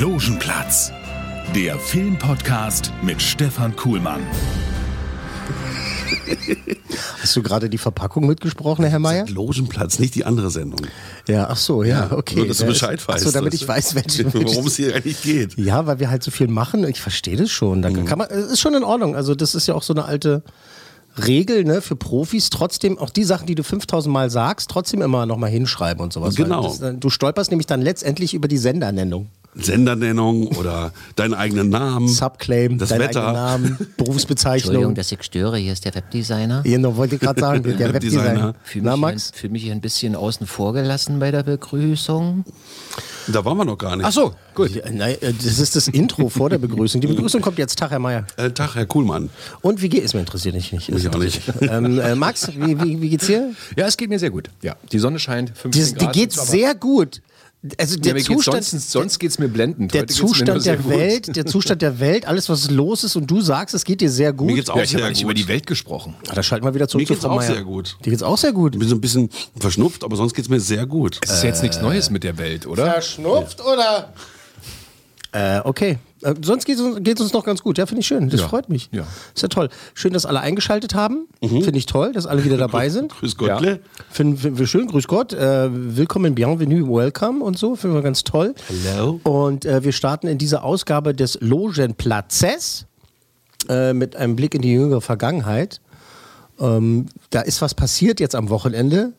Logenplatz, der Filmpodcast mit Stefan Kuhlmann. Hast du gerade die Verpackung mitgesprochen, Herr Mayer? Logenplatz, nicht die andere Sendung. Ja, ach so, ja, okay. Nur, dass du Bescheid weißt. Ach so, damit ich weiß, worum es hier eigentlich geht. Ja, weil wir halt so viel machen. Ich verstehe das schon. Mhm. Da kann man, es ist schon in Ordnung. Also das ist ja auch so eine alte Regel ne, für Profis. Trotzdem auch die Sachen, die du 5000 Mal sagst, trotzdem immer nochmal hinschreiben und sowas. Genau. Das, du stolperst nämlich dann letztendlich über die Sendernennung. Sendernennung oder deinen eigenen Namen. Subclaim, Das dein Wetter. eigenen Namen, Berufsbezeichnung. Entschuldigung, dass ich störe. Hier ist der Webdesigner. Genau, wollte ich gerade sagen, der Webdesigner. Fühle Na, mich, Max? Fühl mich hier ein bisschen außen vor gelassen bei der Begrüßung. Da waren wir noch gar nicht. Ach so, gut. Ja, nein, äh, das ist das Intro vor der Begrüßung. Die Begrüßung kommt jetzt. Tag, Herr Mayer. Äh, Tag, Herr Kuhlmann. Und wie geht es? Mir interessiert dich nicht. Mich auch nicht. Ähm, äh, Max, wie, wie, wie geht's dir? Ja, es geht mir sehr gut. Ja, die Sonne scheint, 15 Die, die Grad. geht aber- sehr gut. Also Ja, der geht's Zustand, sonst, sonst geht es mir blendend. der Heute Zustand der gut. Welt, der Zustand der Welt, alles was los ist und du sagst, es geht dir sehr gut. Mir geht's auch Ja, ich habe sehr nicht gut. über die Welt gesprochen. Ah, da schalten wir wieder zurück Mir zu geht's Frau auch Meier. sehr gut. Dir geht's auch sehr gut. Ich bin so ein bisschen verschnupft, aber sonst geht's mir sehr gut. Es ist jetzt nichts Neues mit der Welt, oder? Verschnupft oder? Äh, okay. Äh, sonst geht es uns, noch ganz gut. Ja, finde ich schön. Das Ja. freut mich. Ja. Ist ja toll. Schön, dass alle eingeschaltet haben. Finde ich toll, dass alle wieder dabei sind. Grüß Gottle. Finden finden wir schön. Grüß Gott. Äh, willkommen, bienvenue, welcome und so. Finden wir ganz toll. Hello. Und äh, wir starten in dieser Ausgabe des Logenplatzes äh, mit einem Blick in die jüngere Vergangenheit. Ähm, da ist was passiert jetzt am Wochenende,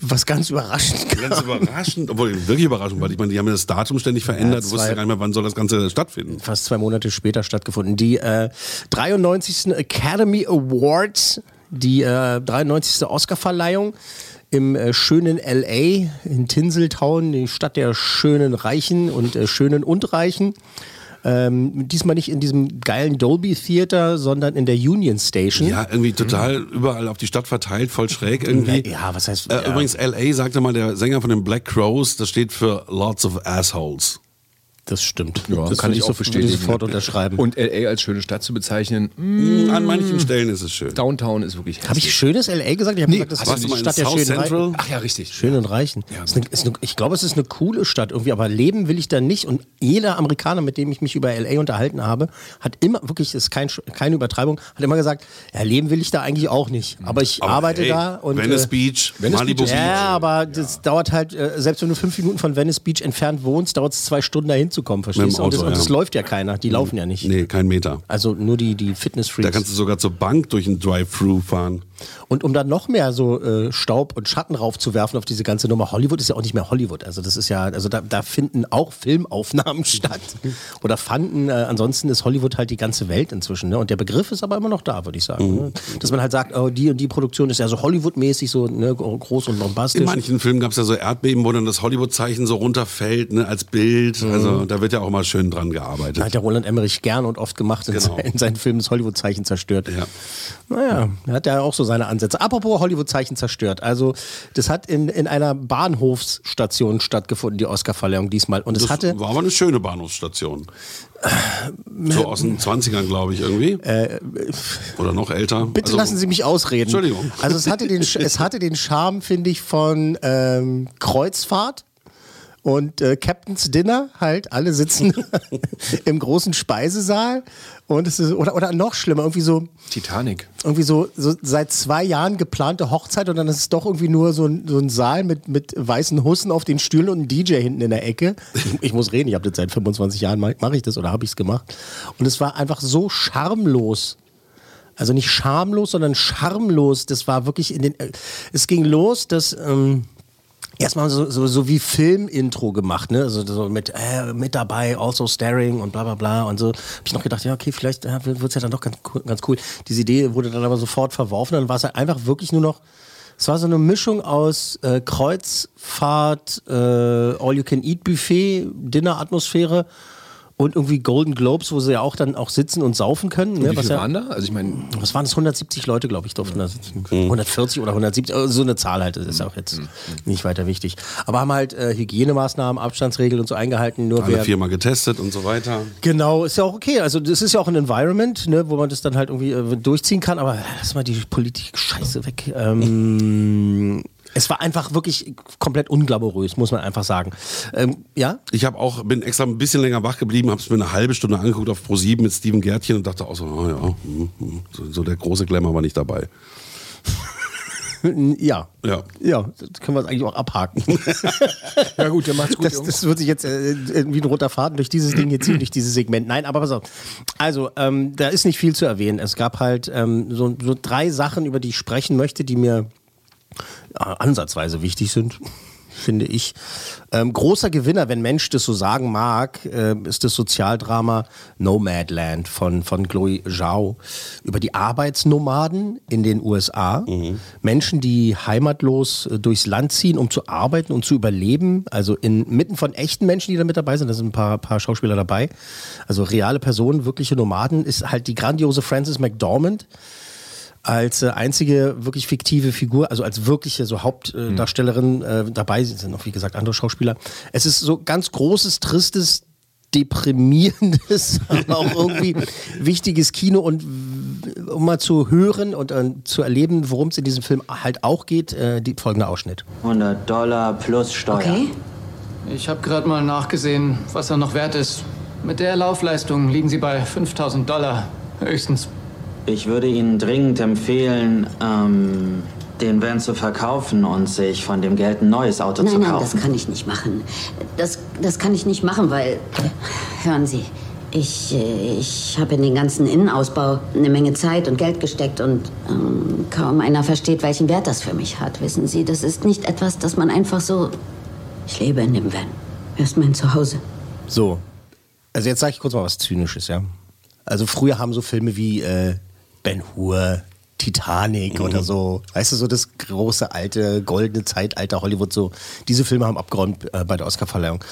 was ganz überraschend kam. Ganz überraschend, obwohl wirklich überraschend, weil ich meine, die haben ja das Datum ständig verändert. du zwei- wusstest ja gar nicht mehr, wann soll das Ganze stattfinden. fast zwei Monate später stattgefunden. Die äh, 93. Academy Awards, die äh, 93. Oscarverleihung im äh, schönen LA in Tinseltown, die Stadt der schönen Reichen und äh, schönen und Reichen. Ähm, diesmal nicht in diesem geilen Dolby Theater, sondern in der Union Station. Ja, irgendwie total überall auf die Stadt verteilt, voll schräg irgendwie. Ja, was heißt- Äh, ja. Übrigens, LA sagte mal der Sänger von den Black Crows, das steht für Lots of Assholes. Das stimmt. Ja, das kann würde ich auch so- ich sofort unterschreiben. Und LA als schöne Stadt zu bezeichnen, mh, An manchen Stellen ist es schön. Downtown ist wirklich Habe ich hässlich. schönes LA gesagt? Ich habe gesagt, das ist die Stadt der South schönen Central? Reichen. Ach ja, richtig. Schön und reichen. ist eine, ist eine, ich glaube, es ist eine coole Stadt irgendwie, aber leben will ich da nicht. Und jeder Amerikaner, mit dem ich mich über LA unterhalten habe, hat immer, wirklich, das ist kein, keine Übertreibung, hat immer gesagt, ja, leben will ich da eigentlich auch nicht. Aber ich Aber arbeite hey, da und. Venice äh, Beach, Venice Malibu Beach ja, aber das dauert halt, äh, selbst wenn du fünf Minuten von Venice Beach entfernt wohnst, dauert es zwei Stunden da hinzukommen, verstehst du? Und das, und das läuft ja keiner, die laufen ja nicht. Nee, kein Meter. Also nur die, die Fitness-Freaks. Da kannst du sogar zur Bank durch ein Drive-Thru fahren. Und um dann noch mehr so äh, Staub und Schatten raufzuwerfen auf diese ganze Nummer, Hollywood ist ja auch nicht mehr Hollywood. Also das ist ja, also da, da finden auch Filmaufnahmen statt oder fanden. Äh, ansonsten ist Hollywood halt die ganze Welt inzwischen. Ne? Und der Begriff ist aber immer noch da, würde ich sagen. Ne? Dass man halt sagt, oh, die und die Produktion ist ja so Hollywood-mäßig, so ne, groß und bombastisch. In manchen Filmen gab es ja so Erdbeben, wo dann das Hollywood-Zeichen so runterfällt, ne, als Bild. Mhm. Also da wird ja auch mal schön dran gearbeitet. hat der Roland Emmerich gern und oft gemacht in, Genau. se- in seinen Filmen das Hollywood-Zeichen zerstört. Ja. Naja, er hat ja auch so seine Ansätze. Apropos Hollywood-Zeichen zerstört. Also, das hat in, in einer Bahnhofsstation stattgefunden, die Oscarverleihung diesmal. Und es Das hatte. war aber eine schöne Bahnhofsstation. So aus den 20ern, glaube ich, irgendwie. Oder noch älter. Äh, Bitte Also, lassen Sie mich ausreden. Entschuldigung. Also es hatte den, es hatte den Charme, finde ich, von ähm, Kreuzfahrt und äh, Captain's Dinner halt. Alle sitzen im großen Speisesaal und es ist oder oder noch schlimmer irgendwie so Titanic. irgendwie so, so seit zwei Jahren geplante Hochzeit und dann ist es doch irgendwie nur so ein, so ein Saal mit, mit weißen Hussen auf den Stühlen und ein DJ hinten in der Ecke. Ich, ich muss reden, ich habe das seit 25 Jahren, mache mach ich das oder habe ich es gemacht. Und es war einfach so schamlos. Also nicht schamlos, sondern schamlos. Das war wirklich in den. äh, Es ging los, dass. Ähm, erstmal so, so, so wie Film-Intro gemacht, ne? Also so mit, äh, mit dabei, also staring und bla bla bla. Und so habe ich noch gedacht, ja, okay, vielleicht ja, wird es ja dann doch ganz, ganz cool. Diese Idee wurde dann aber sofort verworfen. Dann war es halt einfach wirklich nur noch. Es war so eine Mischung aus äh, Kreuzfahrt, äh, All-You-Can-Eat-Buffet, Dinner-Atmosphäre und irgendwie Golden Globes, wo sie ja auch dann auch sitzen und saufen können. Ne? Wie was viele ja, waren da? Also ich meine, was waren das? 170 Leute, glaube ich, durften da sitzen. 140 oder 170, also so eine Zahl halt, das ist auch jetzt nicht weiter wichtig. Aber haben halt äh, Hygienemaßnahmen, Abstandsregeln und so eingehalten. Nur Alle wer, viermal getestet und so weiter. Genau, ist ja auch okay. Also das ist ja auch ein Environment, ne, wo man das dann halt irgendwie äh, durchziehen kann. Aber lass mal die politische Scheiße weg. Ähm, es war einfach wirklich komplett unglamourös, muss man einfach sagen. Ähm, ja? Ich habe auch bin extra ein bisschen länger wach geblieben, habe es mir eine halbe Stunde angeguckt auf Pro7 mit Steven Gärtchen und dachte auch so, oh ja, hm, hm. so, so der große Glamour war nicht dabei. Ja. Ja. Ja, das können wir jetzt eigentlich auch abhaken. ja gut, der macht's gut, Das, das wird sich jetzt äh, wie ein roter Faden durch dieses Ding hier ziehen, durch dieses Segment. Nein, aber pass auf. Also, ähm, da ist nicht viel zu erwähnen. Es gab halt ähm, so, so drei Sachen, über die ich sprechen möchte, die mir ansatzweise wichtig sind. Finde ich. Ähm, großer Gewinner, wenn Mensch das so sagen mag, äh, ist das Sozialdrama Nomadland von, von Chloe Zhao über die Arbeitsnomaden in den USA. Menschen, die heimatlos äh, durchs Land ziehen, um zu arbeiten und zu überleben. Also inmitten von echten Menschen, die da mit dabei sind. Da sind ein paar, paar Schauspieler dabei. Also reale Personen, wirkliche Nomaden, ist halt die grandiose Frances McDormand als äh, einzige wirklich fiktive Figur, also als wirkliche so Hauptdarstellerin äh, dabei sind sind noch wie gesagt andere Schauspieler. Es ist so ganz großes, tristes, deprimierendes, aber auch irgendwie wichtiges Kino und um mal zu hören und äh, zu erleben, worum es in diesem Film halt auch geht, äh, die folgende Ausschnitt. 100 Dollar plus Steuer. Okay. Ich habe gerade mal nachgesehen, was er noch wert ist. Mit der Laufleistung liegen Sie bei 5000 Dollar. Höchstens. Ich würde Ihnen dringend empfehlen, ähm, den Van zu verkaufen und sich von dem Geld ein neues Auto zu Nein, nein, das kaufen. kann ich nicht machen. Das, das kann ich nicht machen, weil. Hören Sie, ich, äh, ich habe in den ganzen Innenausbau eine Menge Zeit und Geld gesteckt und ähm, kaum einer versteht, welchen Wert das für mich hat. Wissen Sie, das ist nicht etwas, das man einfach so. Ich lebe in dem Van. Er ist mein Zuhause. So, also jetzt sage ich kurz mal was Zynisches, ja. Also früher haben so Filme wie äh, Ben Hur, Titanic oder so, weißt du, so das große alte goldene Zeitalter Hollywood, so diese Filme haben abgeräumt äh, bei der Oscarverleihung.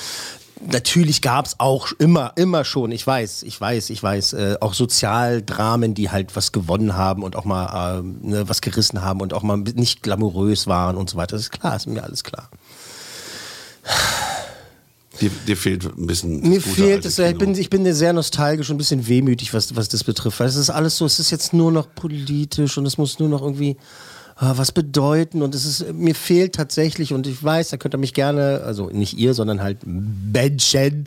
Natürlich gab es auch immer, immer schon, ich weiß, ich weiß, ich weiß, äh, auch Sozialdramen, die halt was gewonnen haben und auch mal ähm, ne, was gerissen haben und auch mal nicht glamourös waren und so weiter. Das ist klar, ist mir alles klar. Dir, dir fehlt ein bisschen. das Mir gute fehlt alte es, ja, ich bin, ich bin sehr nostalgisch und ein bisschen wehmütig, was, was das betrifft. Weil es ist alles so, es ist jetzt nur noch politisch und es muss nur noch irgendwie ah, was bedeuten und es ist, mir fehlt tatsächlich und ich weiß, da könnt ihr mich gerne, also nicht ihr, sondern halt Menschen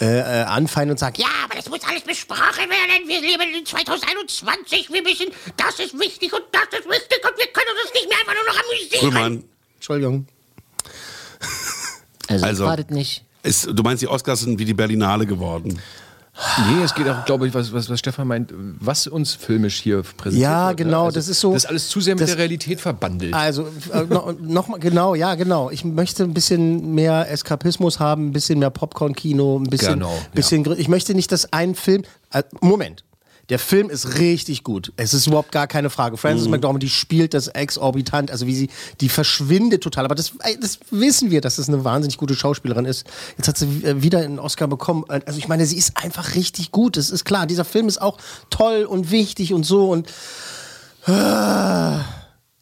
äh, äh, anfeinden und sagen, ja, Aber das muss alles besprochen werden. Wir leben in 2021. Wir müssen, das ist wichtig und das ist wichtig und wir können uns nicht mehr einfach nur noch amüsieren. Kuhlmann, Entschuldigung. Also, Also- wartet nicht. Ist, du meinst, die Oscars sind wie die Berlinale geworden. Nee, es geht auch, glaube ich, was, was, was Stefan meint, was uns filmisch hier präsentiert Ja, wird, ne? genau, das ist so- Das ist alles zu sehr mit das- der Realität verbandelt. Also äh, no, noch mal genau, ja genau. Ich möchte ein bisschen mehr Eskapismus haben, ein bisschen mehr Popcorn-Kino, ein bisschen, Genau, ja. bisschen. gr- Ich möchte nicht, dass ein Film. Äh, Moment. Der Film ist richtig gut. Es ist überhaupt gar keine Frage. Frances Mhm. McDormand, die spielt das exorbitant, also wie sie, die verschwindet total. Aber das, ey, das wissen wir, dass das eine wahnsinnig gute Schauspielerin ist. Jetzt hat sie äh, wieder einen Oscar bekommen. Äh, Also ich meine, sie ist einfach richtig gut. Das ist klar. Dieser Film ist auch toll und wichtig und so und. Ah.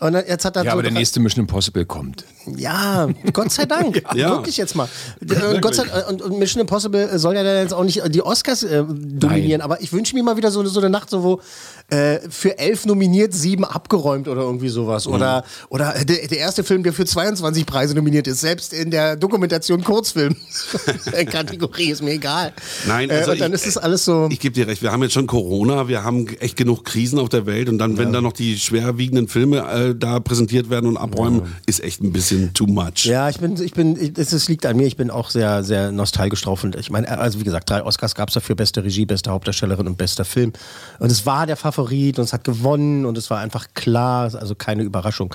Und dann- jetzt hat er ja, so aber der nächste Mission Impossible kommt. ja, Gott sei Dank. Ja. Wirklich jetzt mal. Äh, Gott sei, und, und Mission Impossible soll ja dann jetzt auch nicht die Oscars äh, dominieren, aber ich wünsche mir mal wieder so, so eine Nacht, so wo äh, für elf nominiert, sieben abgeräumt oder irgendwie sowas. Mhm. Oder, oder der, der erste Film, der für 22 Preise nominiert ist, selbst in der Dokumentation Kurzfilm. Kategorie ist mir egal. Nein, also äh, und dann ich- ist es alles so. Ich gebe dir recht, wir haben jetzt schon Corona, wir haben echt genug Krisen auf der Welt und dann, wenn da noch die schwerwiegenden Filme äh, da präsentiert werden und abräumen, ist echt ein bisschen too much. Ja, ich bin, ich bin, es liegt an mir. Ich bin auch sehr, sehr nostalgisch drauf. Und ich meine, also wie gesagt, drei Oscars gab es dafür: beste Regie, beste Hauptdarstellerin und bester Film. Und es war der Favorit und es hat gewonnen und es war einfach klar, also keine Überraschung.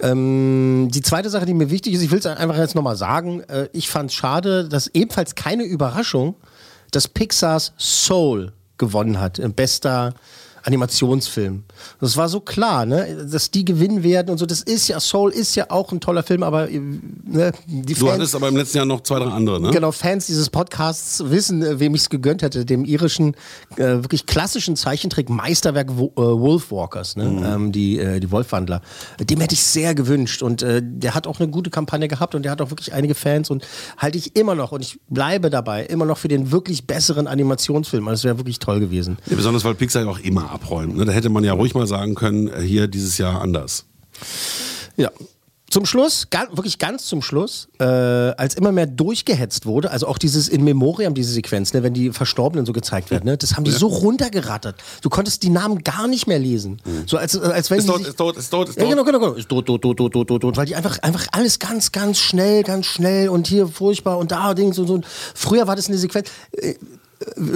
Ähm, die zweite Sache, die mir wichtig ist, ich will es einfach jetzt nochmal sagen: äh, Ich fand es schade, dass ebenfalls keine Überraschung, dass Pixars Soul gewonnen hat. äh, Bester Animationsfilm. Das war so klar, ne? dass die gewinnen werden und so. Das ist ja, Soul ist ja auch ein toller Film, aber äh, ne, die Du Fans, hattest aber im letzten Jahr noch zwei, drei andere, ne? Genau, Fans dieses Podcasts wissen, äh, wem ich es gegönnt hätte, dem irischen, äh, wirklich klassischen Zeichentrick-Meisterwerk Wo- äh, Wolfwalkers, ne? Mhm. ähm, die, äh, die Wolfwandler. Dem hätte ich sehr gewünscht und äh, der hat auch eine gute Kampagne gehabt und der hat auch wirklich einige Fans und halte ich immer noch und ich bleibe dabei, immer noch für den wirklich besseren Animationsfilm. Also das wäre wirklich toll gewesen. Ja, besonders weil Pixar ja auch immer abräumt. Ne? Da hätte man ja ruhig mal sagen können, äh, hier dieses Jahr anders. Ja. Zum Schluss, ga, wirklich ganz zum Schluss, äh, als immer mehr durchgehetzt wurde, also auch dieses In Memoriam, diese Sequenz, ne, wenn die Verstorbenen so gezeigt werden, ne, das haben die so runtergerattert. Du konntest die Namen gar nicht mehr lesen. So als, als wenn Ist tot, ist tot, ist tot, ist ja, tot. genau, genau, genau. Ist tot, tot, tot, tot, tot, tot, tot, weil die einfach, einfach alles ganz, ganz schnell, ganz schnell und hier furchtbar und da Dings und so. Früher war das eine Sequenz. äh,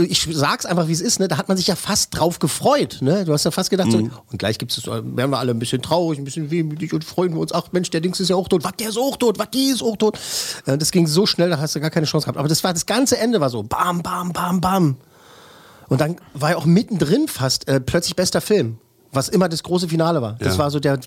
Ich sag's einfach, wie es ist, ne? Da hat man sich ja fast drauf gefreut, ne? Du hast ja fast gedacht, so, Mhm. und gleich gibt's es, werden wir alle ein bisschen traurig, ein bisschen wehmütig und freuen wir uns, ach Mensch, der Dings ist ja auch tot, was, der ist auch tot, was, die ist auch tot. Äh, Das ging so schnell, da hast du gar keine Chance gehabt. Aber das war, das ganze Ende war so, bam, bam, bam, bam. Und dann war ja auch mittendrin fast äh, plötzlich bester Film, was immer das große Finale war. Das Ja. war so der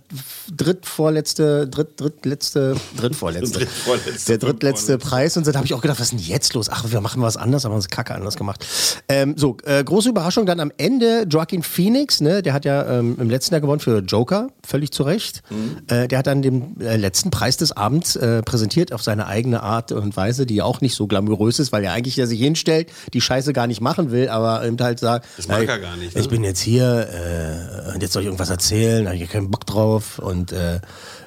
drittvorletzte, dritt, drittletzte, drittvorletzte, Drittvorletzte, der drittletzte Preis. Und dann habe ich auch gedacht, was ist denn jetzt los? Ach, wir machen was anderes, aber wir haben es kacke anders gemacht. Ähm, so, äh, große Überraschung dann am Ende, Joaquin Phoenix, ne, der hat ja ähm, im letzten Jahr gewonnen für Joker, völlig zu Recht. Äh, der hat dann den äh, letzten Preis des Abends äh, präsentiert auf seine eigene Art und Weise, die ja auch nicht so glamourös ist, weil er eigentlich ja sich hinstellt, die Scheiße gar nicht machen will, aber eben halt sagt, Das mag er gar nicht, ne? Ich bin jetzt hier äh, und jetzt soll ich irgendwas erzählen, da habe ich keinen Bock drauf und äh,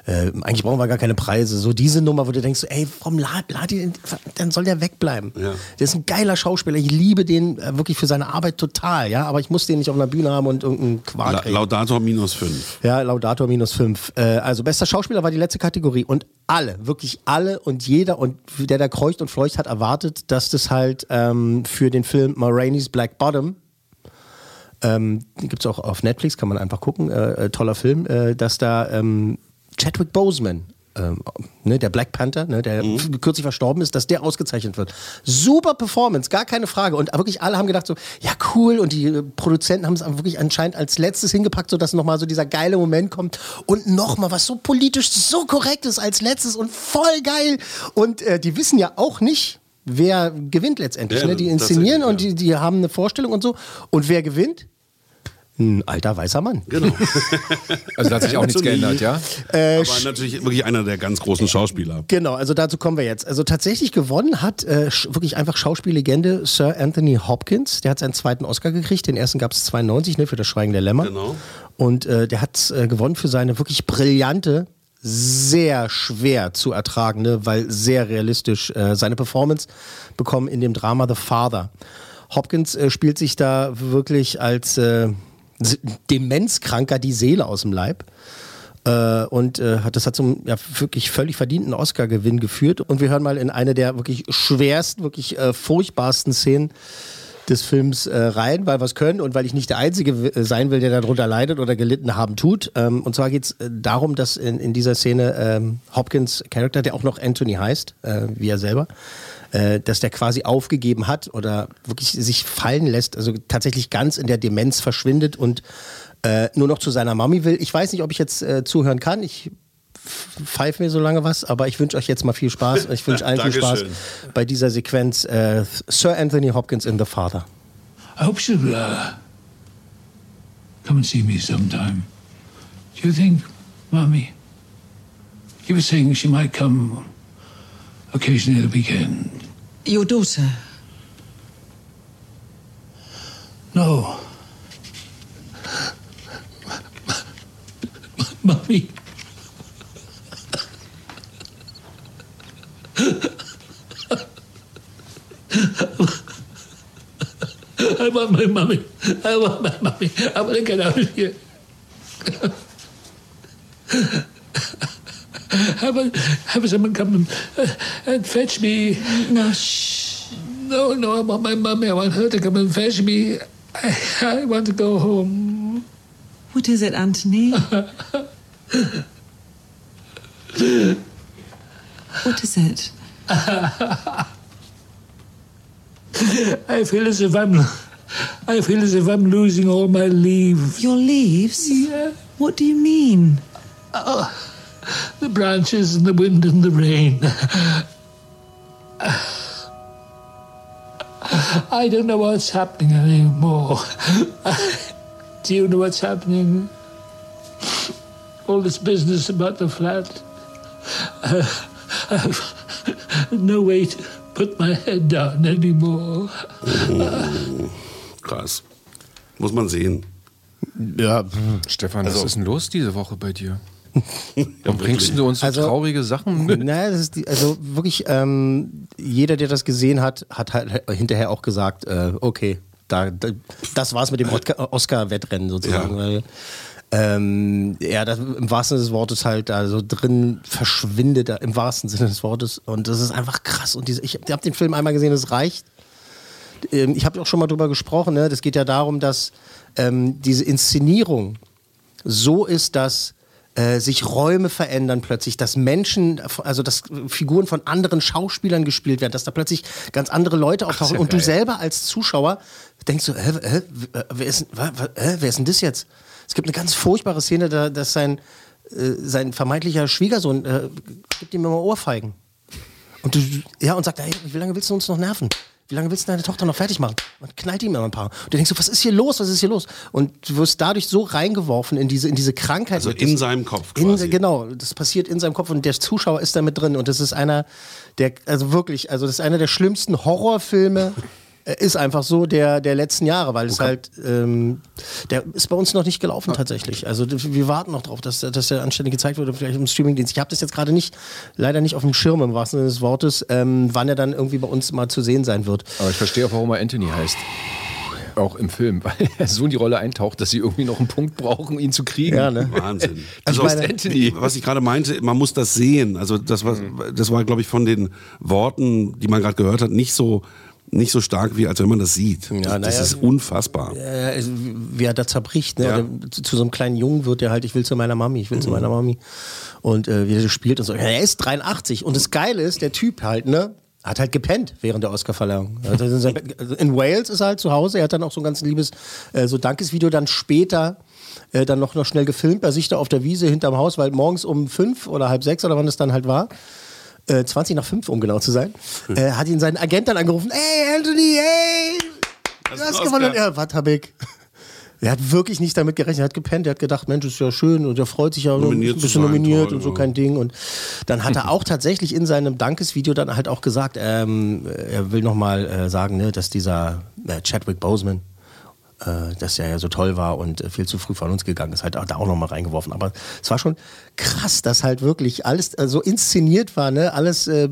äh, eigentlich brauchen wir gar keine Preise. So diese Nummer, wo du denkst, ey, warum lad, lad ihn, dann soll der wegbleiben. Ja. Der ist ein geiler Schauspieler, ich liebe den äh, wirklich für seine Arbeit total, ja, aber ich muss den nicht auf einer Bühne haben und irgendeinen Quark La. Laudator minus fünf. Ja, Laudator minus fünf. Äh, also bester Schauspieler war die letzte Kategorie und alle, wirklich alle und jeder und der da kreucht und fleucht hat erwartet, dass das halt ähm, für den Film Ma Rainey's Black Bottom ähm, gibt es auch auf Netflix, kann man einfach gucken, äh, äh, toller Film, äh, dass da ähm, Chadwick Boseman, ähm, ne, der Black Panther, ne, der f- kürzlich verstorben ist, dass der ausgezeichnet wird. Super Performance, gar keine Frage. Und wirklich alle haben gedacht so, ja cool. Und die äh, Produzenten haben es wirklich anscheinend als letztes hingepackt, sodass nochmal so dieser geile Moment kommt. Und nochmal was so politisch so korrekt ist als letztes und voll geil. Und äh, die wissen ja auch nicht, wer gewinnt letztendlich. Ja, ne? Die inszenieren tatsächlich, und die, die haben eine Vorstellung und so. Und wer gewinnt? Ein alter weißer Mann. Genau. Also da hat sich auch nichts geändert, ja? Äh, Aber natürlich wirklich einer der ganz großen Schauspieler. Genau, also dazu kommen wir jetzt. Also tatsächlich gewonnen hat äh, wirklich einfach Schauspiellegende Sir Anthony Hopkins. Der hat seinen zweiten Oscar gekriegt. Den ersten gab es 92 ne, für das Schweigen der Lämmer. Genau. Und äh, der hat äh, gewonnen für seine wirklich brillante, sehr schwer zu ertragende, weil sehr realistisch äh, seine Performance bekommen in dem Drama The Father. Hopkins äh, spielt sich da wirklich als äh, Demenzkranker die Seele aus dem Leib. Äh, und äh, das hat zum ja, wirklich völlig verdienten Oscar-Gewinn geführt. Und wir hören mal in eine der wirklich schwersten, wirklich äh, furchtbarsten Szenen des Films äh, rein, weil wir es können und weil ich nicht der Einzige äh, sein will, der darunter leidet oder gelitten haben tut. Ähm, und zwar geht es äh, darum, dass in, in dieser Szene ähm, Hopkins Charakter, der auch noch Anthony heißt, wie er selber, äh, dass der quasi aufgegeben hat oder wirklich sich fallen lässt, also tatsächlich ganz in der Demenz verschwindet und äh, nur noch zu seiner Mami will. Ich weiß nicht, ob ich jetzt äh, zuhören kann. Ich pfeife mir so lange was, aber ich wünsche euch jetzt mal viel Spaß. Ich wünsche allen viel Spaß bei dieser Sequenz. Äh, Sir Anthony Hopkins in The Father. I hope she'll uh, come and see me sometime. Do you think, Mummy? You were saying she might come occasionally at the weekend. Your daughter? No. Mummy. I want my mummy. I want my mummy. I want to get out of here. Have, a, have someone come and, uh, and fetch me. No, shh. No, no, I want my mummy. I want her to come and fetch me. I, I want to go home. What is it, Anthony? what is it? I feel as if I'm. I feel as if I'm losing all my leaves. Your leaves? Yeah. What do you mean? Oh, the branches and the wind and the rain. I don't know what's happening anymore. Do you know what's happening? All this business about the flat. Uh, I've no way to put my head down anymore. Krass. Muss man sehen. Ja, Stefan, was Also- ist denn los diese Woche bei dir? Warum bringst du uns so Also- traurige Sachen mit? Naja, das ist die, also wirklich, ähm, jeder, der das gesehen hat, hat halt hinterher auch gesagt, äh, okay, da, da, das war's mit dem Oscar- Oscar-Wettrennen sozusagen. Ja. Weil, ähm, ja, das, im wahrsten Sinne des Wortes halt da so drin verschwindet, da, im wahrsten Sinne des Wortes. Und das ist einfach krass. Und diese, ich habe den Film einmal gesehen, es reicht. Ähm, ich habe auch schon mal drüber gesprochen, ne? das geht ja darum, dass ähm, diese Inszenierung so ist, dass äh, sich Räume verändern plötzlich, dass Menschen, also dass Figuren von anderen Schauspielern gespielt werden, dass da plötzlich ganz andere Leute auftauchen ja und du selber als Zuschauer denkst so, hä, hä, wer, ist, hä, wer ist denn das jetzt? Es gibt eine ganz furchtbare Szene, da, dass sein, äh, sein vermeintlicher Schwiegersohn äh, gibt ihm immer Ohrfeigen. Und du, ja, und sagt, hey, wie lange willst du uns noch nerven? Wie lange willst du deine Tochter noch fertig machen? Und knallt ihm immer ein paar. Und du denkst so, was ist hier los? Was ist hier los? Und du wirst dadurch so reingeworfen in diese, in diese Krankheit. Also in seinem Kopf in, quasi. genau, das passiert in seinem Kopf und der Zuschauer ist damit drin. Und das ist einer der, also wirklich, also das ist einer der schlimmsten Horrorfilme. äh, Ist einfach so der, der letzten Jahre, weil es halt, ähm, der ist bei uns noch nicht gelaufen tatsächlich. Also wir warten noch drauf, dass, dass der anständig gezeigt wird, vielleicht im Streamingdienst. Ich habe das jetzt gerade nicht, leider nicht auf dem Schirm im wahrsten Sinne des Wortes, ähm, wann er dann irgendwie bei uns mal zu sehen sein wird. Aber ich verstehe auch, warum er Anthony heißt. Auch im Film, weil er so in die Rolle eintaucht, dass sie irgendwie noch einen Punkt brauchen, ihn zu kriegen. Ja, ne? Wahnsinn. Also ist Anthony. was ich gerade meinte, man muss das sehen. Also das war, das war, glaube ich, von den Worten, die man gerade gehört hat, nicht so nicht so stark, wie als wenn man das sieht. das, das naja. ist unfassbar. äh, wie er da zerbricht. Ne? Ja. Zu, so einem kleinen Jungen wird er halt, ich will zu meiner Mami, ich will zu meiner Mami. Und äh, wie er das spielt und so. Ja, er ist 83. Und das Geile ist, der Typ halt, ne? Hat halt gepennt während der Oscarverleihung. Also Bett- also in Wales ist er halt zu Hause. Er hat dann auch so ein ganz liebes äh, so Dankesvideo dann später äh, dann noch, noch schnell gefilmt bei sich da auf der Wiese hinterm Haus, weil morgens um fünf oder halb sechs oder wann es dann halt war, äh, 20 nach fünf, um genau zu sein, äh, hat ihn sein Agent dann angerufen, hey Anthony, hey, du hast gewonnen. Ja, was hab ich? Er hat wirklich nicht damit gerechnet, er hat gepennt, er hat gedacht, Mensch, ist ja schön und er freut sich ja, Nominiert ein bisschen nominiert toll, und so ja. kein Ding. Und dann hat er auch tatsächlich in seinem Dankesvideo dann halt auch gesagt, ähm, er will nochmal äh, sagen, ne, dass dieser äh, Chadwick Boseman, äh, dass er ja so toll war und äh, viel zu früh von uns gegangen ist, halt auch da auch nochmal reingeworfen. Aber es war schon krass, dass halt wirklich alles äh, so inszeniert war, ne? Alles äh,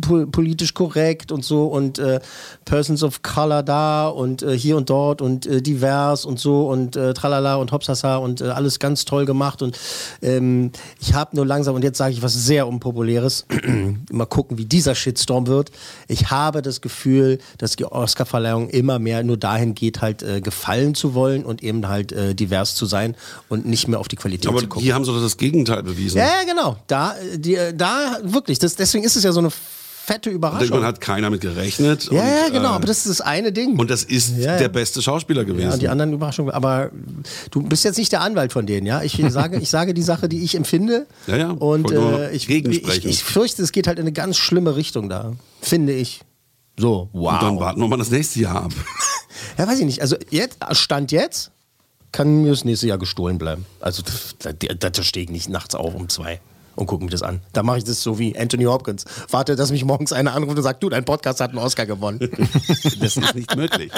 po politisch korrekt und so und äh, Persons of Color da und äh, hier und dort und äh, divers und so und äh, tralala und hopsasa und alles ganz toll gemacht und ähm, ich habe nur langsam und jetzt sage ich was sehr unpopuläres. Mal gucken, wie dieser Shitstorm wird. Ich habe das Gefühl, dass die Oscarverleihung immer mehr nur dahin geht, halt gefallen zu wollen und eben halt divers zu sein und nicht mehr auf die Qualität Aber zu gucken. hier haben sie doch das Gegenteil bewiesen. Ja, genau. Da, äh, die, äh, da wirklich. Das, deswegen ist es ja so eine fette Überraschung. irgendwann hat keiner mit gerechnet. ja, und, ja, genau. äh, aber das ist das eine Ding. und das ist Ja, ja. der beste Schauspieler gewesen. ja, die anderen Überraschungen. Aber du bist jetzt nicht der Anwalt von denen, ja? Ich sage, ich sage die Sache, die ich empfinde. Ja, ja, Und äh, ich, ich, ich fürchte, es geht halt in eine ganz schlimme Richtung da. Finde ich. So, wow. Und dann warten wir mal das nächste Jahr ab. Ja, weiß ich nicht. Also jetzt, Stand jetzt, kann mir das nächste Jahr gestohlen bleiben. Also da, da, da stehe ich nicht nachts auf um zwei und gucke mir das an. Da mache ich das so wie Anthony Hopkins. Warte, dass mich morgens einer anruft und sagt, du, dein Podcast hat einen Oscar gewonnen. Das ist nicht möglich.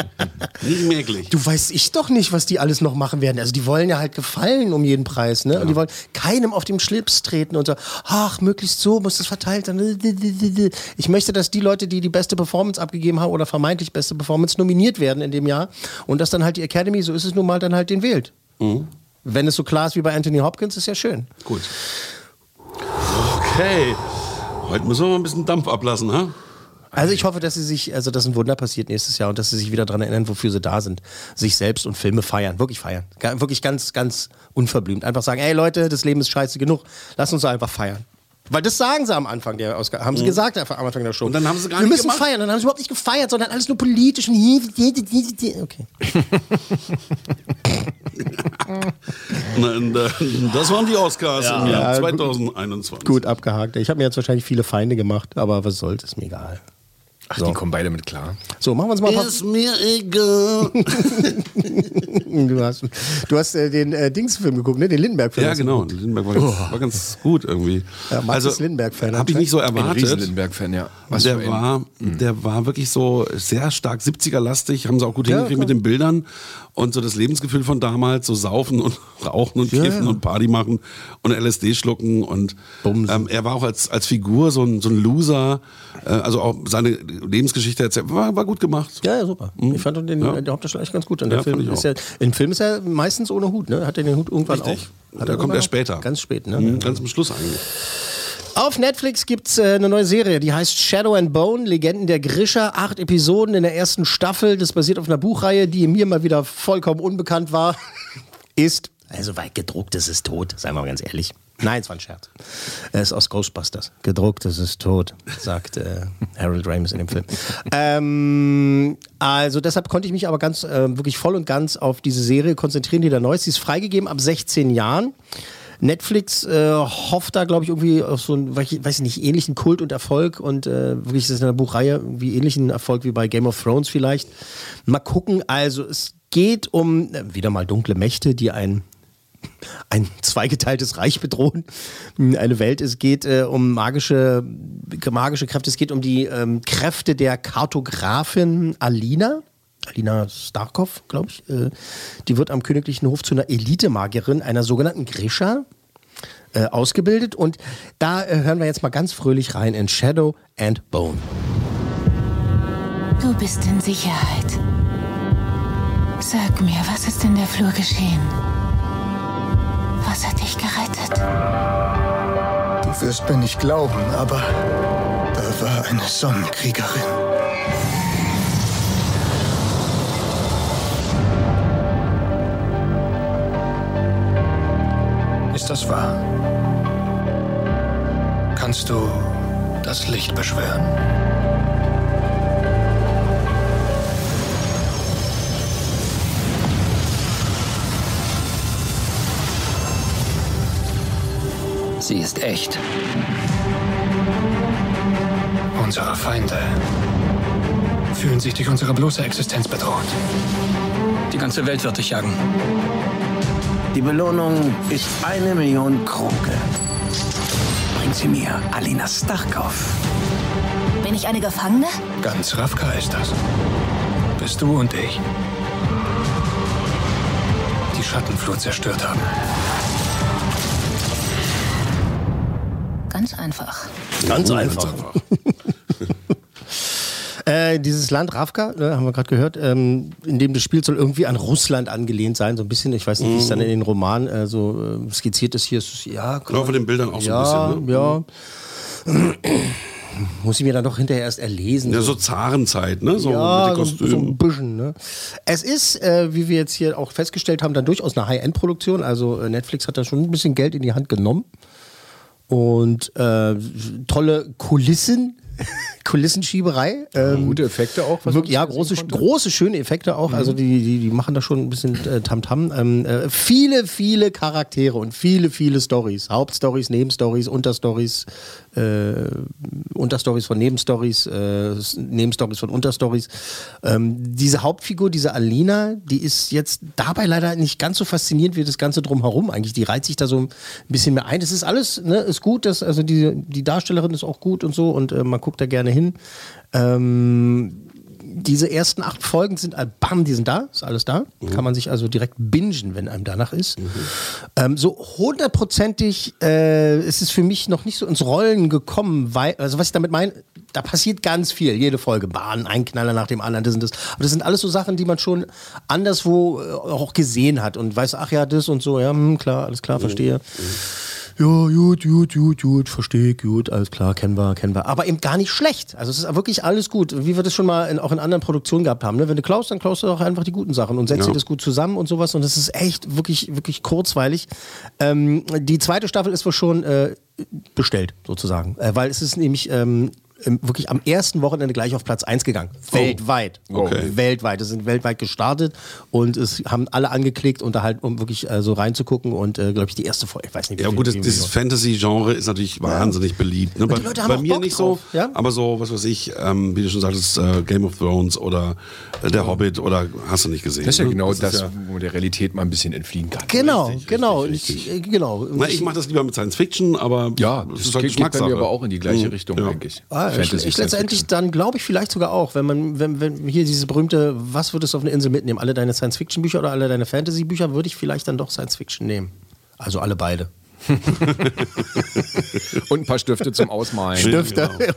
Nicht möglich. Du weißt ich doch nicht, was die alles noch machen werden. Also die wollen ja halt gefallen um jeden Preis, ne? Und die wollen keinem auf den Schlips treten und so, ach, möglichst so muss das verteilt sein. Ich möchte, dass die Leute, die die beste Performance abgegeben haben oder vermeintlich beste Performance nominiert werden in dem Jahr und dass dann halt die Academy, so ist es nun mal, dann halt den wählt. Wenn es so klar ist wie bei Anthony Hopkins, ist ja schön. Gut. Okay. Heute müssen wir mal ein bisschen Dampf ablassen, ha? Also ich hoffe, dass sie sich, also dass ein Wunder passiert nächstes Jahr und dass sie sich wieder daran erinnern, wofür sie da sind. Sich selbst und Filme feiern, wirklich feiern. Wirklich ganz, ganz unverblümt. Einfach sagen, ey Leute, das Leben ist scheiße genug. Lass uns einfach feiern. Weil das sagen sie am Anfang der Ausgabe, haben sie Mhm. gesagt am Anfang der Show. Und dann haben sie gar Wir nicht müssen gemacht. feiern. Dann haben sie überhaupt nicht gefeiert, sondern alles nur politisch und okay. Und, das waren die Oscars Ja. im Jahr Ja, gut. 2021. Gut abgehakt. Ich habe mir jetzt wahrscheinlich viele Feinde gemacht, aber was soll's, ist mir egal. Ach, So. die kommen beide mit klar. So, machen wir uns mal ein paar Ist mir egal. Du hast, du hast äh, den äh, Dingsfilm geguckt, ne? Den Lindenberg-Film. Ja, genau. Lindenberg war ganz, war ganz gut irgendwie. Ja, Max ist Lindenberg-Fan, Habe ich nicht so Ein erwartet. riesen Lindenberg-Fan, ja. Was der ein- war, der war wirklich so sehr stark 70er-lastig, haben sie auch gut Ja, hingekriegt mit klar. den Bildern und so das Lebensgefühl von damals, so saufen und rauchen und Ja, kiffen ja. und Party machen und LSD schlucken und ähm, er war auch als, als Figur so ein, so ein Loser, äh, also auch seine Lebensgeschichte erzählt, war, war gut gemacht. Ja, ja, super. Ich fand den, Ja. der Hauptdarsteller echt ganz gut. Und der Ja, Film ist ja, Im Film ist er meistens ohne Hut, ne? Hat er den Hut irgendwann Richtig. auf? Hat Der er kommt auf? später. Ganz spät, ne? Mhm, Ganz zum Schluss eigentlich. Auf Netflix gibt's äh, eine neue Serie, die heißt Shadow and Bone, Legenden der Grisha. Acht Episoden in der ersten Staffel. Das basiert auf einer Buchreihe, die mir mal wieder vollkommen unbekannt war. Ist, also weil gedruckt ist es tot, seien wir mal ganz ehrlich. Nein, es war ein Scherz. Er ist aus Ghostbusters. Gedruckt ist es tot, sagt äh, Harold Ramis in dem Film. ähm, also deshalb konnte ich mich aber ganz äh, wirklich voll und ganz auf diese Serie konzentrieren, die da neu ist. Sie ist freigegeben ab 16 Jahren. Netflix äh, hofft da, glaube ich, irgendwie auf so einen, weiß ich nicht, ähnlichen Kult und Erfolg und äh, wirklich ist das in der Buchreihe irgendwie ähnlichen Erfolg wie bei Game of Thrones vielleicht. Mal gucken. Also es geht um äh, wieder mal dunkle Mächte, die ein ein zweigeteiltes Reich bedrohen. Eine Welt. Es geht äh, um magische, magische Kräfte. Es geht um die ähm, Kräfte der Kartografin Alina. Alina Starkov, glaube ich. Äh, die wird am königlichen Hof zu einer Elitemagierin, einer sogenannten Grisha, äh, ausgebildet. Und da äh, hören wir jetzt mal ganz fröhlich rein in Shadow and Bone. Du bist in Sicherheit. Sag mir, was ist in der Flur geschehen? Was hat dich gerettet? Du wirst mir nicht glauben, aber da war eine Sonnenkriegerin. Ist das wahr? Kannst du das Licht beschwören? Sie ist echt. Unsere Feinde fühlen sich durch unsere bloße Existenz bedroht. Die ganze Welt wird dich jagen. Die Belohnung ist eine Million Kroke. Bring sie mir, Alina Starkov. Bin ich eine Gefangene? Ganz Ravka ist das. Bist du und ich. Die Schattenflut zerstört haben. Ganz einfach. Ganz einfach. Äh, dieses Land Ravka, ne, haben wir gerade gehört, ähm, in dem das Spiel soll irgendwie an Russland angelehnt sein, so ein bisschen. Ich weiß nicht, wie es dann in den Roman äh, so äh, skizziert ist. Hier ist es, ja, Ja, von den Bildern auch so ja, ein bisschen. Ne? Ja, Muss ich mir dann doch hinterher erst erlesen. Ja, so Zarenzeit, ne? So ja, mit den so, so Kostümen. ein bisschen. Ne? Es ist, äh, wie wir jetzt hier auch festgestellt haben, dann durchaus eine High-End-Produktion. Also äh, Netflix hat da schon ein bisschen Geld in die Hand genommen. Und äh, tolle Kulissen. Kulissenschieberei. Ähm, Gute Effekte auch. Was Wirklich, ja, große, große, schöne Effekte auch. Also die, die, die machen da schon ein bisschen äh, Tamtam. ähm, äh, viele, viele Charaktere und viele, viele Stories. Hauptstories, Nebenstories, Unterstories, äh, Unterstories von Nebenstories, äh, Nebenstories von Unterstories. Ähm, diese Hauptfigur, diese Alina, die ist jetzt dabei leider nicht ganz so faszinierend wie das Ganze drumherum eigentlich. Die reiht sich da so ein bisschen mehr ein. Das ist alles, ne, ist gut, das, also die, die Darstellerin ist auch gut und so und äh, man guckt da gerne hin. Ähm, diese ersten acht Folgen sind, bam, die sind da, ist alles da. Kann man sich also direkt bingen, wenn einem danach ist. Ähm, so hundertprozentig äh, ist es für mich noch nicht so ins Rollen gekommen, weil, also was ich damit meine, da passiert ganz viel, jede Folge, Bahn, ein Knaller nach dem anderen, das und das. Aber das sind alles so Sachen, die man schon anderswo äh, auch gesehen hat und weiß, ach ja, das und so, ja, hm, klar, alles klar, verstehe. Ja, gut, gut, gut, gut, verstehe gut, alles klar, kennen wir, kennen wir. Aber eben gar nicht schlecht. Also es ist wirklich alles gut. Wie wir das schon mal in, auch in anderen Produktionen gehabt haben. Ne? Wenn du klaust, dann klaust du auch einfach die guten Sachen und setzt Ja. dir das gut zusammen und sowas. Und das ist echt wirklich, wirklich kurzweilig. Ähm, die zweite Staffel ist wohl schon äh, bestellt, sozusagen. Äh, weil es ist nämlich ähm, wirklich am ersten Wochenende gleich auf Platz 1 gegangen. Weltweit. Okay. Weltweit. Es sind weltweit gestartet und es haben alle angeklickt, und da halt, um wirklich äh, so reinzugucken und äh, glaube ich die erste Folge, ich weiß nicht, wie Ja viel- gut, das, dieses Fantasy-Genre ist natürlich wahnsinnig beliebt. Ne? Bei, die Leute haben bei auch mir Bock nicht drauf, so, ja? aber so, was weiß ich, ähm, wie du schon sagtest, äh, Game of Thrones oder äh, Der Hobbit oder hast du nicht gesehen. Das ist ja ne? genau ist das, ja- wo der Realität mal ein bisschen entfliehen kann. Genau, genau, ich, äh, genau. Na, ich mache das lieber mit Science Fiction, aber Ja, das das ist halt geht, geht bei mir aber auch in die gleiche Mhm. Richtung, Ja. denke ich. Ah, ich, Fantasy, ich letztendlich dann glaube ich vielleicht sogar auch, wenn man, wenn, wenn hier diese berühmte, was würdest du auf eine Insel mitnehmen? Alle deine Science-Fiction-Bücher oder alle deine Fantasy-Bücher, würde ich vielleicht dann doch Science-Fiction nehmen. Also alle beide. Und ein paar Stifte zum Ausmalen. Stifte.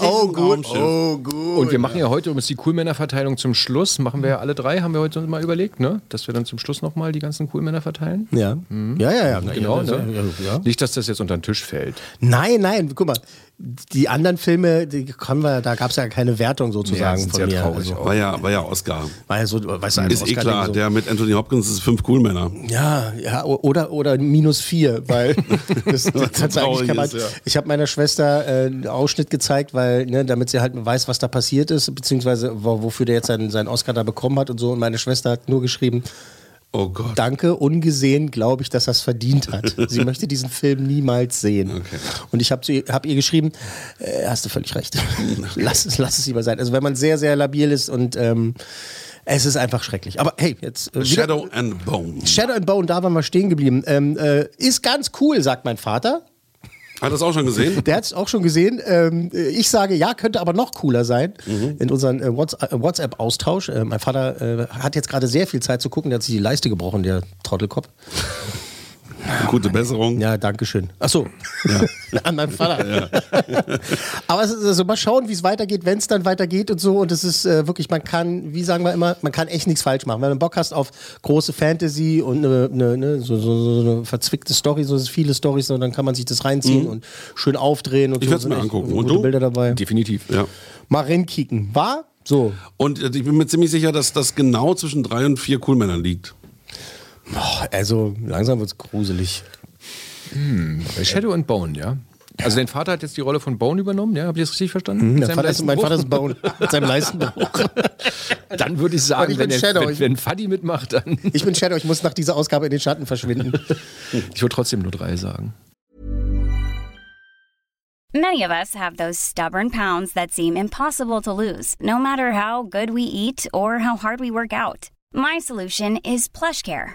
oh gut, oh gut. Und wir machen ja heute übrigens die Coolmänner-Verteilung zum Schluss. Machen wir ja alle drei, haben wir heute mal überlegt, ne? Dass wir dann zum Schluss nochmal die ganzen Coolmänner verteilen. Ja. ja, ja, ja. Genau, ja, ne? ja, ja. Nicht, dass das jetzt unter den Tisch fällt. Nein, nein, guck mal. Die anderen Filme, die können wir, da gab es ja keine Wertung Ja, sozusagen sind von mir. traurig Also, War ja, war ja Oscar. war ja so, weißt du, Ist eh Oscar-Ding klar, so. der mit Anthony Hopkins ist fünf Coolmänner. Ja, ja, o- oder, oder minus vier, weil das, das kannst du eigentlich man, ist, ja. Ich habe meiner Schwester äh, einen Ausschnitt gezeigt, weil, ne, damit sie halt weiß, was da passiert ist, beziehungsweise wo, wofür der jetzt seinen, seinen Oscar da bekommen hat und so. Und meine Schwester hat nur geschrieben, Oh Gott. Danke, ungesehen glaube ich, dass er es verdient hat. Sie möchte diesen Film niemals sehen. Und ich habe hab ihr geschrieben, äh, hast du völlig recht. lass, es, lass es lieber sein. Also wenn man sehr, sehr labil ist und ähm, es ist einfach schrecklich. Aber hey, jetzt äh, wieder- Shadow and Bone. Shadow and Bone, da waren wir stehen geblieben. Ähm, äh, ist ganz cool, sagt mein Vater. Hat das auch schon gesehen? Der hat es auch schon gesehen. Ähm, äh, ich sage, ja, könnte aber noch cooler sein Mhm. in unserem äh, äh, WhatsApp-Austausch. Äh, mein Vater äh, hat jetzt gerade sehr viel Zeit zu gucken. Der hat sich die Leiste gebrochen, der Trottelkopf. Gute Besserung. Ja, danke schön. Ach so, an meinem Vater. Aber es ist also mal schauen, wie es weitergeht, wenn es dann weitergeht und so. Und es ist äh, wirklich, man kann, wie sagen wir immer, man kann echt nichts falsch machen. Wenn man Bock hast auf große Fantasy und eine, eine, ne, so, so, so eine verzwickte Story, so viele Storys, so, dann kann man sich das reinziehen Mhm. und schön aufdrehen und Ich so. werd's Sind mir echt angucken. Und du? Bilder dabei. Definitiv. Ja. Mal reinkicken. War? So. Und äh, ich bin mir ziemlich sicher, dass das genau zwischen drei und vier Coolmännern liegt. Also langsam wird's gruselig. Hm, Shadow and Bone, ja. Also dein Vater hat jetzt die Rolle von Bone übernommen, ja? Habt ihr das richtig verstanden? Mhm, Vater ist, mein? Vater ist Bone mit seinem Leistenbruch. Dann würde ich sagen, ich wenn, der, Shadow. wenn, wenn Fuddy mitmacht, dann. Ich bin Shadow, ich muss nach dieser Ausgabe in den Schatten verschwinden. Ich würde trotzdem nur drei sagen. Many of us have those stubborn pounds that seem impossible to lose, no matter how good we eat or how hard we work out. My solution is PlushCare.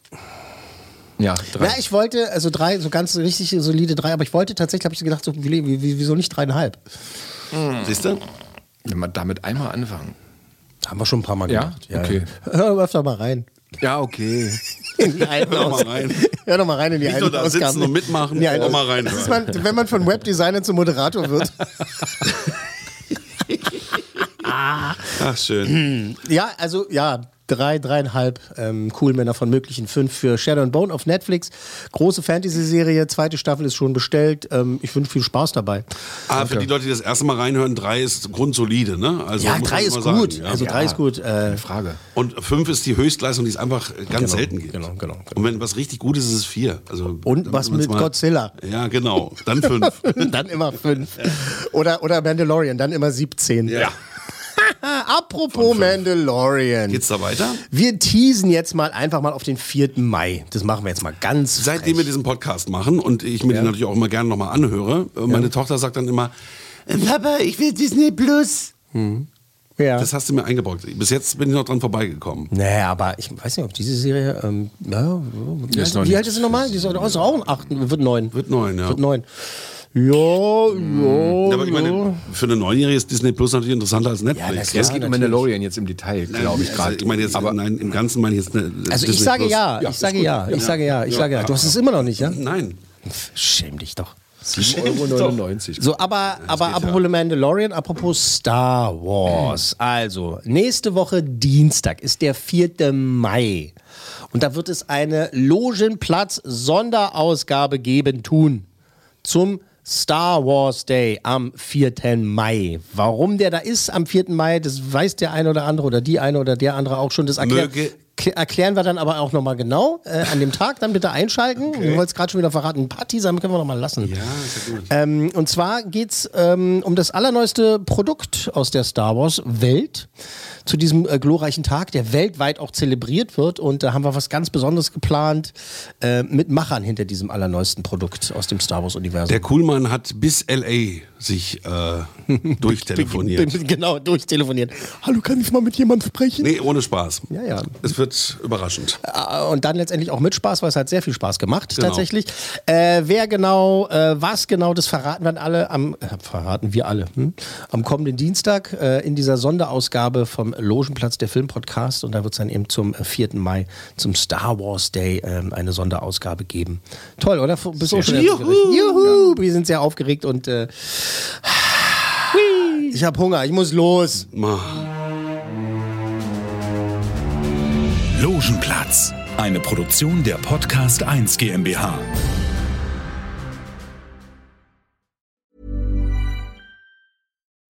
Ja, drei. Ja, ich wollte, also drei, so ganz richtig solide drei, aber ich wollte tatsächlich, habe ich gedacht, so, wie, wie, wieso nicht dreieinhalb? auch. Siehst du? Wenn wir damit einmal anfangen. Haben wir schon ein paar Mal Ja? gemacht. Okay. Hör öfter mal rein. Ja, okay. In die alten Hör doch mal Aus- rein. Hör doch mal rein in die Nicht alten da sitzen Ausgaben. und mitmachen, In die alten auch mal reinhören. Das ist man, wenn man von Webdesigner zum Moderator wird. Ach, schön. ja, also ja, drei, dreieinhalb ähm, Coolmänner von möglichen fünf für Shadow and Bone auf Netflix. Große Fantasy-Serie, zweite Staffel ist schon bestellt. Ähm, ich wünsche viel Spaß dabei. Ah, für die Leute, die das erste Mal reinhören, drei ist grundsolide, ne? Also, ja, muss drei man ist sagen, gut. ja. Also drei ist gut. Äh, Frage. Und fünf ist die Höchstleistung, die es einfach ganz Genau, selten gibt. genau, genau, Und wenn was richtig gut ist, ist es vier. Also, und was mit Godzilla. Ja, genau. Dann fünf. dann immer fünf. Oder, oder Mandalorian, dann immer 17. ja. Apropos Mandalorian. Geht's da weiter? Wir teasen jetzt mal einfach mal auf den 4. Mai. Das machen wir jetzt mal ganz Seitdem wir diesen Podcast machen und ich mir den natürlich auch immer gerne nochmal anhöre, äh, meine Tochter sagt dann immer, "Äh, Papa, ich will Disney Plus. Ja. Das hast du mir eingebrockt. Bis jetzt bin ich noch dran vorbeigekommen. Naja, aber ich weiß nicht, ob diese Serie, ähm, ja, wie alt ist sie nochmal? Die ist auch ein 8, wird 9. Wird neun, ja. Wird 9. Ja, ja. Ja, aber ich meine, für eine Neunjährige ist Disney Plus natürlich interessanter als Netflix. Es geht um Mandalorian jetzt im Detail, glaube ich Also, gerade. ich meine jetzt, aber nein, im Ganzen meine ich jetzt eine, Also ich sage Plus. ja, ich sage ja, ich sage ja, ich sage ja. Du hast es immer noch nicht, ja? Nein. Schäm dich doch. 7,99 Euro. So, aber, aber apropos Mandalorian, apropos Star Wars. Also, nächste Woche Dienstag ist der 4. Mai. Und da wird es eine Logenplatz-Sonderausgabe geben, tun. Zum Star Wars Day am 4. Mai. Warum der da ist am 4. Mai, das weiß der eine oder andere oder die eine oder der andere auch schon. Das erklär, Möge- erklären wir dann aber auch nochmal genau äh, an dem Tag. Dann bitte einschalten. Du wolltest gerade schon wieder verraten. Ein paar Teaser können wir nochmal lassen. Ja, ist ja gut. Ähm, und zwar geht es ähm, um das allerneueste Produkt aus der Star Wars-Welt zu diesem äh, glorreichen Tag, der weltweit auch zelebriert wird. Und da haben wir was ganz Besonderes geplant äh, mit Machern hinter diesem allerneuesten Produkt aus dem Star Wars-Universum. Der Kuhlmann hat bis L.A. sich äh, durchtelefoniert. Genau, durchtelefoniert. Hallo, kann ich mal mit jemandem sprechen? Nee, ohne Spaß. Ja, ja. Es wird überraschend. Äh, Und dann letztendlich auch mit Spaß, weil es hat sehr viel Spaß gemacht, Genau. tatsächlich. Äh, wer genau, äh, was genau, das verraten wir alle am, äh, verraten wir alle, hm? am kommenden Dienstag äh, in dieser Sonderausgabe vom Logenplatz der Filmpodcast. Und da wird es dann eben zum äh, 4. Mai, zum Star Wars Day, ähm, eine Sonderausgabe geben. Toll, oder? Bist du schon aufgeregt? Juhu! Wir sind sehr aufgeregt und äh, ich habe Hunger, ich muss los. Logenplatz, eine Produktion der Podcast 1 GmbH.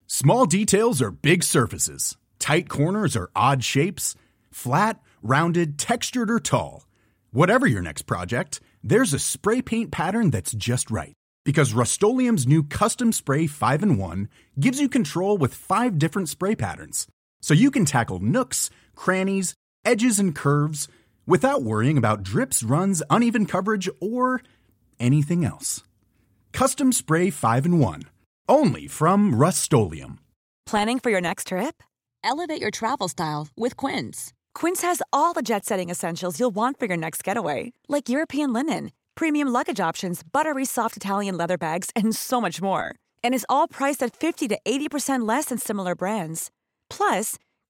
Small details are big surfaces. Tight corners are odd shapes. Flat, rounded, textured, or tall. Whatever your next project, there's a spray paint pattern that's just right. Because Rust new Custom Spray 5 in 1 gives you control with five different spray patterns. So you can tackle nooks, crannies, edges, and curves without worrying about drips, runs, uneven coverage, or anything else. Custom Spray 5 in 1. Only from Rust Planning for your next trip? Elevate your travel style with Quince. Quince has all the jet setting essentials you'll want for your next getaway, like European linen, premium luggage options, buttery soft Italian leather bags, and so much more. And is all priced at 50 to 80% less than similar brands. Plus,